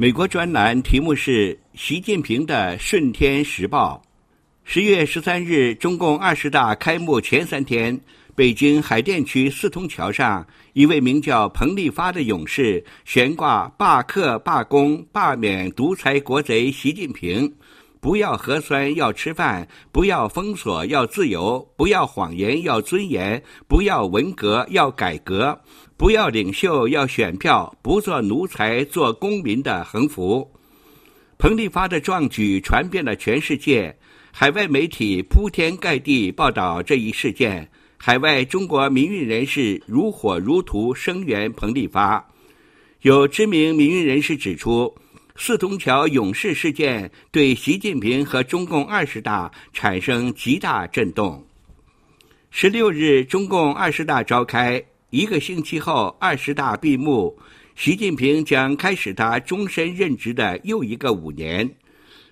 美国专栏题目是习近平的《顺天时报》。十月十三日，中共二十大开幕前三天，北京海淀区四通桥上，一位名叫彭立发的勇士悬挂“罢课、罢工、罢免独裁国贼习近平”。不要核酸，要吃饭；不要封锁，要自由；不要谎言，要尊严；不要文革，要改革；不要领袖，要选票；不做奴才，做公民的横幅。彭立发的壮举传遍了全世界，海外媒体铺天盖地报道这一事件，海外中国民运人士如火如荼声援彭立发。有知名民运人士指出。四通桥勇士事件对习近平和中共二十大产生极大震动。十六日，中共二十大召开，一个星期后，二十大闭幕，习近平将开始他终身任职的又一个五年。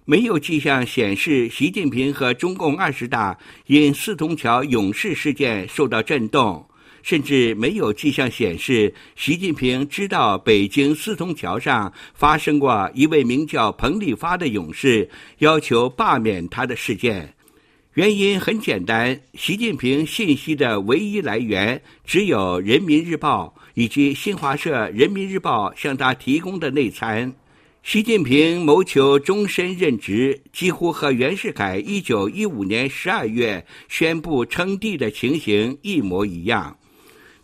没有迹象显示习近平和中共二十大因四通桥勇士事件受到震动。甚至没有迹象显示，习近平知道北京四通桥上发生过一位名叫彭立发的勇士要求罢免他的事件。原因很简单，习近平信息的唯一来源只有《人民日报》以及新华社《人民日报》向他提供的内参。习近平谋求终身任职，几乎和袁世凯一九一五年十二月宣布称帝的情形一模一样。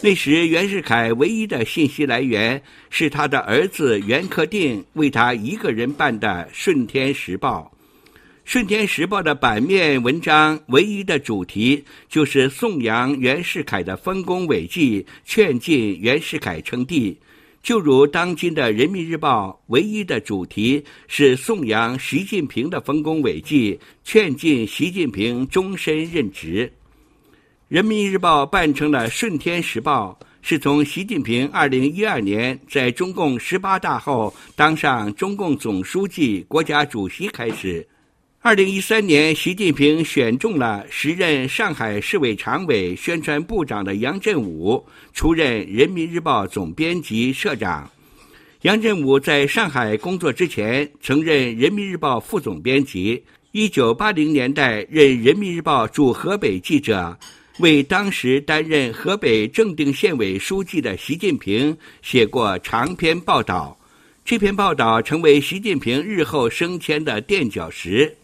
那时，袁世凯唯一的信息来源是他的儿子袁克定为他一个人办的《顺天时报》。《顺天时报》的版面文章唯一的主题就是颂扬袁世凯的丰功伟绩，劝进袁世凯称帝；就如当今的《人民日报》唯一的主题是颂扬习近平的丰功伟绩，劝进习近平终身任职。人民日报办成了《顺天时报》，是从习近平二零一二年在中共十八大后当上中共总书记、国家主席开始。二零一三年，习近平选中了时任上海市委常委、宣传部长的杨振武出任人民日报总编辑、社长。杨振武在上海工作之前，曾任人民日报副总编辑。一九八零年代，任人民日报驻河北记者。为当时担任河北正定县委书记的习近平写过长篇报道，这篇报道成为习近平日后升迁的垫脚石。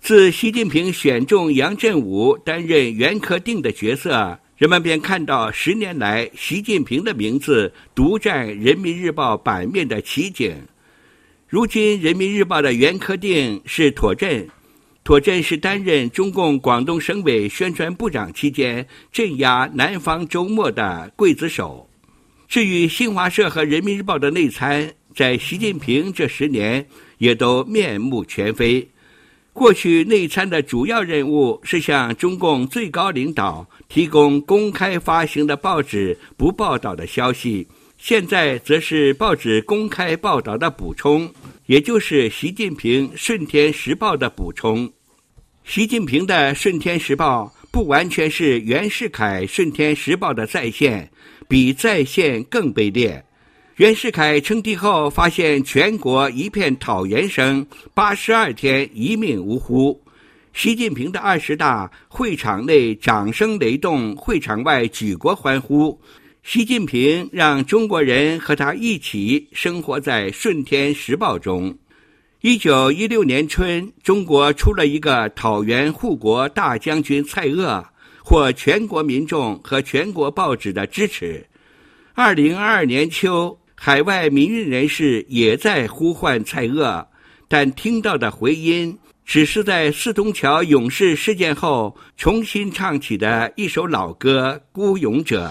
自习近平选中杨振武担任袁克定的角色，人们便看到十年来习近平的名字独占人民日报版面的奇景。如今，人民日报的袁克定是妥镇。妥镇是担任中共广东省委宣传部长期间镇压南方周末的刽子手。至于新华社和人民日报的内参，在习近平这十年也都面目全非。过去内参的主要任务是向中共最高领导提供公开发行的报纸不报道的消息，现在则是报纸公开报道的补充，也就是习近平《顺天时报》的补充。习近平的《顺天时报》不完全是袁世凯《顺天时报》的再现，比再现更卑劣。袁世凯称帝后，发现全国一片讨袁声，八十二天一命呜呼。习近平的二十大会场内掌声雷动，会场外举国欢呼。习近平让中国人和他一起生活在《顺天时报》中。一九一六年春，中国出了一个讨袁护国大将军蔡锷，获全国民众和全国报纸的支持。二零二二年秋，海外民运人士也在呼唤蔡锷，但听到的回音只是在四通桥勇士事件后重新唱起的一首老歌《孤勇者》。